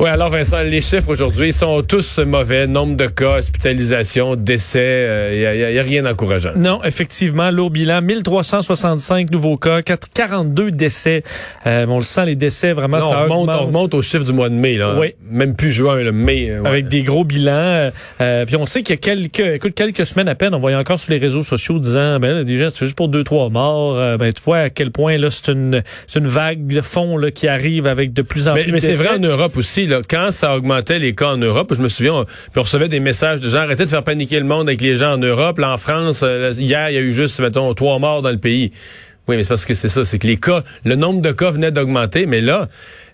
Oui, alors Vincent, les chiffres aujourd'hui sont tous mauvais. Nombre de cas, hospitalisation, décès, il n'y a, rien d'encourageant. Non, effectivement, lourd bilan, 1365 nouveaux cas, 42 décès. Euh, on le sent, les décès, vraiment, non, ça on remonte, on remonte au chiffre du mois de mai. Là. Oui. Même plus juin, le mai. Ouais. Avec des gros bilans. Euh, puis on sait qu'il y a quelques, écoute, quelques semaines à peine, on voyait encore sur les réseaux sociaux disant, ben là, déjà, c'est juste pour deux, trois morts. Euh, ben tu vois à quel point là, c'est une, une vague de fond là, qui arrive avec de plus en mais, plus. Mais c'est vrai en Europe aussi. Quand ça augmentait les cas en Europe, je me souviens, on, puis recevait des messages de gens arrêtez de faire paniquer le monde avec les gens en Europe. Là, en France, euh, hier, il y a eu juste, mettons, trois morts dans le pays. Oui, mais c'est parce que c'est ça, c'est que les cas, le nombre de cas venait d'augmenter, mais là,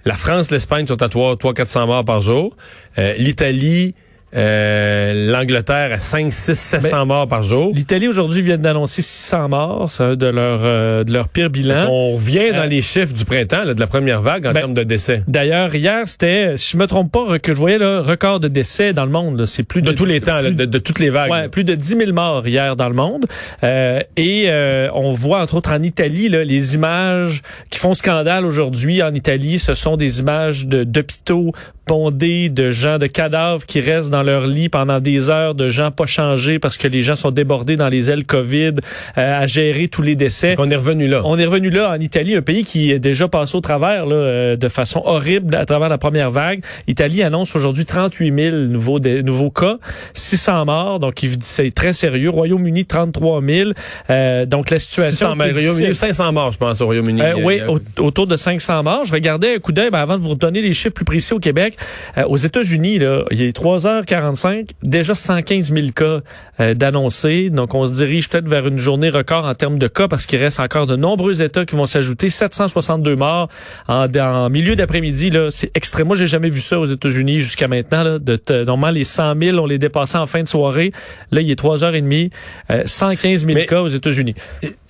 la France, l'Espagne sont à 3 400 morts par jour. Euh, L'Italie, euh, L'Angleterre à 5, 6, 700 morts par jour. L'Italie aujourd'hui vient d'annoncer 600 morts, c'est un de leur euh, de leur pire bilan. On revient dans les chiffres du printemps, là, de la première vague en ben, termes de décès. D'ailleurs, hier, c'était, si je me trompe pas, que je voyais le record de décès dans le monde. C'est plus de, de, tous les temps, plus, de, de, toutes les vagues. Ouais, plus de 10 000 morts hier dans le monde. Euh, et on voit entre autres en Italie là, les images qui font scandale aujourd'hui en Italie. Ce sont des images de d'hôpitaux de gens, de cadavres qui restent dans leur lit pendant des heures, de gens pas changés parce que les gens sont débordés dans les ailes COVID, euh, à gérer tous les décès. Donc on est revenu là. On est revenu là en Italie, un pays qui est déjà passé au travers là, euh, de façon horrible à travers la première vague. L'Italie annonce aujourd'hui 38 000 nouveaux, nouveaux cas, 600 morts, donc c'est très sérieux. Royaume-Uni, 33 000. Euh, donc la situation... 600, Royaume-Uni, 500 morts, je pense, au Royaume-Uni. Euh, oui, autour de 500 morts. Je regardais un coup d'œil ben, avant de vous donner les chiffres plus précis au Québec. Euh, aux États-Unis, là, il est 3h45, déjà 115 000 cas euh, d'annoncés. Donc, on se dirige peut-être vers une journée record en termes de cas parce qu'il reste encore de nombreux États qui vont s'ajouter. 762 morts en, en milieu d'après-midi. Là, c'est extrême. Moi, j'ai jamais vu ça aux États-Unis jusqu'à maintenant. Là, de, normalement, les 100 000, on les dépassait en fin de soirée. Là, il est 3h30, euh, 115 000 mais, cas aux États-Unis.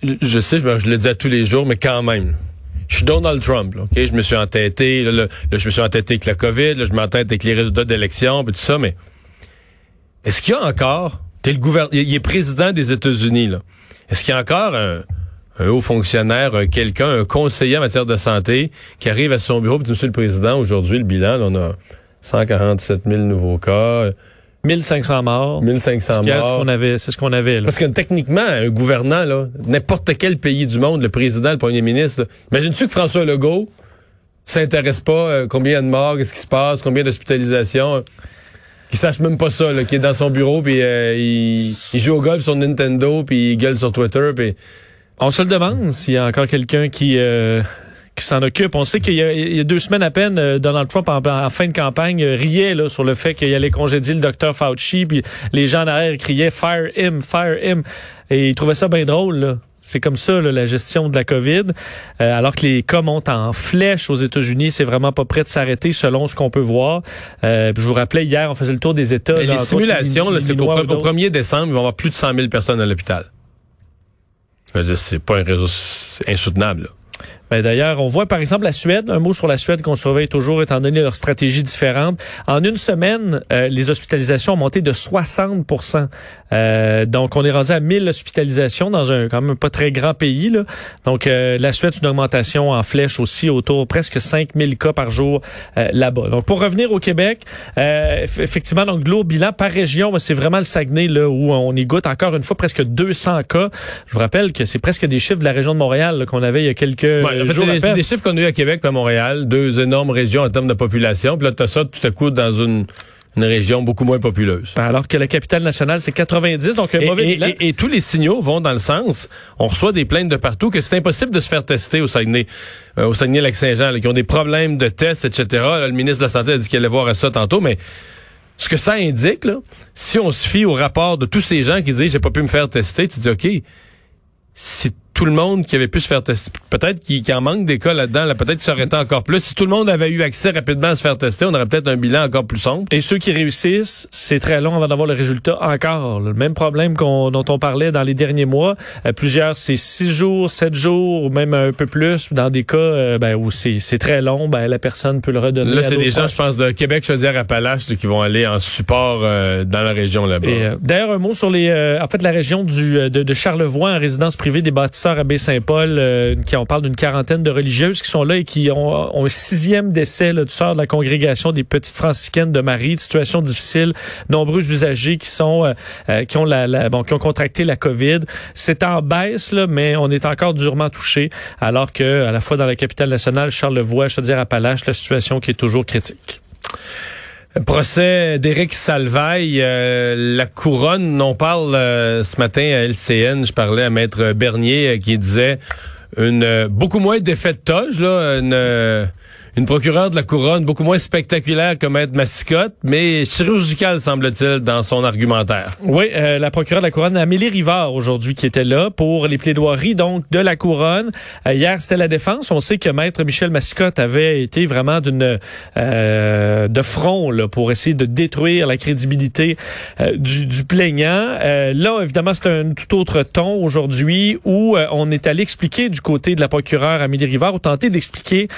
Je sais, je, je le dis à tous les jours, mais quand même je suis Donald Trump, là, Je me suis entêté, là, là, je me suis entêté avec la COVID, là, je m'entête avec les résultats d'élection, tout ça, mais est-ce qu'il y a encore, t'es le il est président des États-Unis, là. Est-ce qu'il y a encore un, un haut fonctionnaire, quelqu'un, un conseiller en matière de santé qui arrive à son bureau et dit, Monsieur le Président, aujourd'hui, le bilan, là, on a 147 000 nouveaux cas, 1500 morts. 1500 morts. qu'on avait, c'est ce qu'on avait, là. Parce que techniquement, un gouvernant, là, n'importe quel pays du monde, le président, le premier ministre, imagine-tu que François Legault s'intéresse pas euh, combien de morts, qu'est-ce qui se passe, combien d'hospitalisations, qu'il sache même pas ça, là, qui est dans son bureau, puis euh, il, il, joue au golf sur Nintendo, puis il gueule sur Twitter, puis... On se le demande s'il y a encore quelqu'un qui... Euh qui s'en occupe. On sait qu'il y, y, a deux semaines à peine, euh, Donald Trump, en, en fin de campagne, euh, riait là, sur le fait qu'il allait congédier le docteur Fauci, puis les gens en arrière criaient « Fire him, fire him ». Et il trouvait ça bien drôle, là. C'est comme ça là, la gestion de la COVID. Euh, alors que les cas montent en flèche aux États-Unis, c'est vraiment pas prêt de s'arrêter selon ce qu'on peut voir. Euh, je vous rappelais hier, on faisait le tour des États. Là, les simulations, c'est qu'au 1er décembre, il va y avoir plus de 100 000 personnes à l'hôpital. C'est pas un réseau insoutenable. Là. Ben D'ailleurs, on voit par exemple la Suède, un mot sur la Suède qu'on surveille toujours étant donné leur stratégie différente. En une semaine, euh, les hospitalisations ont monté de 60% euh, Donc, on est rendu à 1000 hospitalisations dans un quand même pas très grand pays. Là. Donc, euh, la Suède, une augmentation en flèche aussi autour presque 5000 cas par jour euh, là-bas. Donc, pour revenir au Québec, effectivement, donc, gros bilan par région, c'est vraiment le Saguenay là, où on y goûte encore une fois presque 200 cas. Je vous rappelle que c'est presque des chiffres de la région de Montréal qu'on avait il y a quelques... En fait, c'est des, chiffres qu'on a eu à Québec et à Montréal, deux énormes régions en termes de population. Puis là, tu ça tout à coup dans une une région beaucoup moins populeuse. Alors que la capitale nationale, c'est 90, donc un et, mauvais et, et, et, tous les signaux vont dans le sens, on reçoit des plaintes de partout que c'est impossible de se faire tester au Saguenay, euh, au Saguenay-Lac-Saint-Jean, qui ont des problèmes de tests, etc. Là, le ministre de la Santé a dit qu'il allait voir à ça tantôt, mais ce que ça indique, là, si on se fie au rapport de tous ces gens qui disent j'ai pas pu me faire tester, tu dis OK, c'est tout le monde qui avait pu se faire tester. Peut-être qu'il en manque des cas là-dedans. Là, peut-être que ça aurait été encore plus. Si tout le monde avait eu accès rapidement à se faire tester, on aurait peut-être un bilan encore plus sombre. Et ceux qui réussissent, c'est très long avant d'avoir le résultat encore. Le même problème dont on parlait dans les derniers mois. Euh, plusieurs, c'est six jours, sept jours, ou même un peu plus. Dans des cas euh, ben, où c'est, très long, ben, la personne peut le redonner. Là, c'est des gens, je pense, de Québec, Chaudière-Appalaches qui vont aller en support euh, dans la région là-bas. d'ailleurs, un mot sur les, en fait, la région du, de, de Charlevoix en résidence privée des bâtisseurs à Baie-Saint-Paul, euh, qui on parle d'une quarantaine de religieuses qui sont là et qui ont, un sixième décès là, du sort de la congrégation des petites franciscaines de Marie. Situation difficile, nombreux usagers qui sont euh, euh, qui ont la, bon qui ont contracté la COVID. C'est en baisse là, mais on est encore durement touché, alors que à la fois dans la capitale nationale, Charlevoix, Chaudière-Appalaches, la situation qui est toujours critique. Procès d'Éric Salvaille, euh, la couronne, on parle euh, ce matin à LCN, je parlais à Maître Bernier euh, qui disait une beaucoup moins d'effet de toge, là, une une procureure de la couronne beaucoup moins spectaculaire que Maître Massicotte, mais chirurgicale, semble-t-il, dans son argumentaire. Oui, euh, la procureure de la couronne, Amélie Rivard, aujourd'hui, qui était là pour les plaidoiries, donc, de la couronne. Euh, hier, c'était la défense. On sait que Maître Michel Massicotte avait été vraiment d'une euh, de front là, pour essayer de détruire la crédibilité du, du, plaignant. là, évidemment, c'est un tout autre ton aujourd'hui où on est allé expliquer du côté de la procureure Amélie Rivard, ou tenter d'expliquer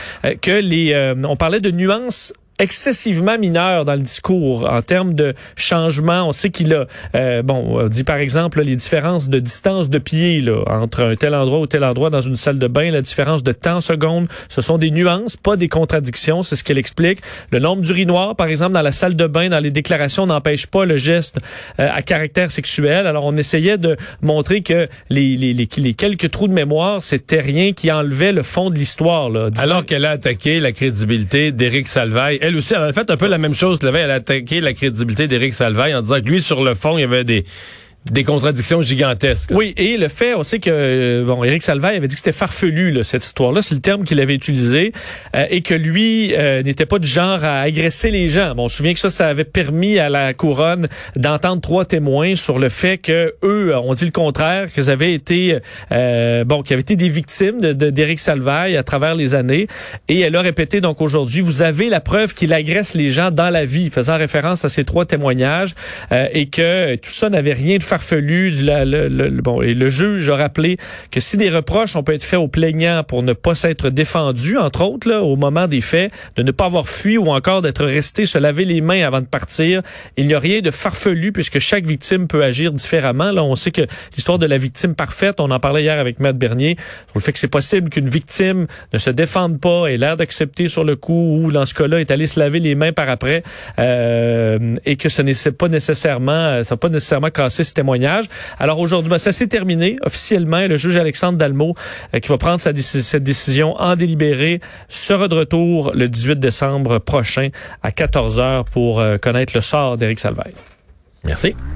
que les euh, on parlait de nuances excessivement mineur dans le discours en termes de changement. On sait qu'il a, euh, bon, on dit par exemple les différences de distance de pied là, entre un tel endroit ou tel endroit dans une salle de bain, la différence de temps seconde, ce sont des nuances, pas des contradictions, c'est ce qu'elle explique. Le nombre d'urinoirs, par exemple, dans la salle de bain, dans les déclarations, n'empêche pas le geste euh, à caractère sexuel. Alors on essayait de montrer que les, les, les, les quelques trous de mémoire, c'était rien qui enlevait le fond de l'histoire. Alors qu'elle a attaqué la crédibilité d'Éric Salvaille elle aussi, elle a fait un peu la même chose. Elle a attaqué la crédibilité d'Éric Salvaille en disant que lui, sur le fond, il y avait des des contradictions gigantesques. Oui, et le fait aussi que euh, bon, Éric Salvaille avait dit que c'était farfelu là, cette histoire-là, c'est le terme qu'il avait utilisé, euh, et que lui euh, n'était pas du genre à agresser les gens. Bon, on se souvient que ça, ça avait permis à la couronne d'entendre trois témoins sur le fait que eux ont dit le contraire, qu'ils avaient été bon, qu'ils avaient été des victimes de d'Éric Salvaille à travers les années, et elle a répété donc aujourd'hui, vous avez la preuve qu'il agresse les gens dans la vie, faisant référence à ces trois témoignages, et que tout ça n'avait rien de farfelu. Du, le, bon, et le juge a rappelé que si des reproches ont pu être faits aux plaignants pour ne pas s'être défendu, entre autres, là, au moment des faits, de ne pas avoir fui ou encore d'être resté se laver les mains avant de partir, il n'y a rien de farfelu puisque chaque victime peut agir différemment. Là, on sait que l'histoire de la victime parfaite, on en parlait hier avec Matt Bernier, sur le fait que c'est possible qu'une victime ne se défende pas, ait l'air d'accepter sur le coup ou dans ce cas-là est allé se laver les mains par après euh, et que ce n'est pas nécessairement, ça n'a pas nécessairement cassé alors aujourd'hui, ben, ça s'est terminé officiellement. Le juge Alexandre Dalmo, euh, qui va prendre sa cette décision en délibéré, sera de retour le 18 décembre prochain à 14 heures pour euh, connaître le sort d'Éric Salvaire. Merci.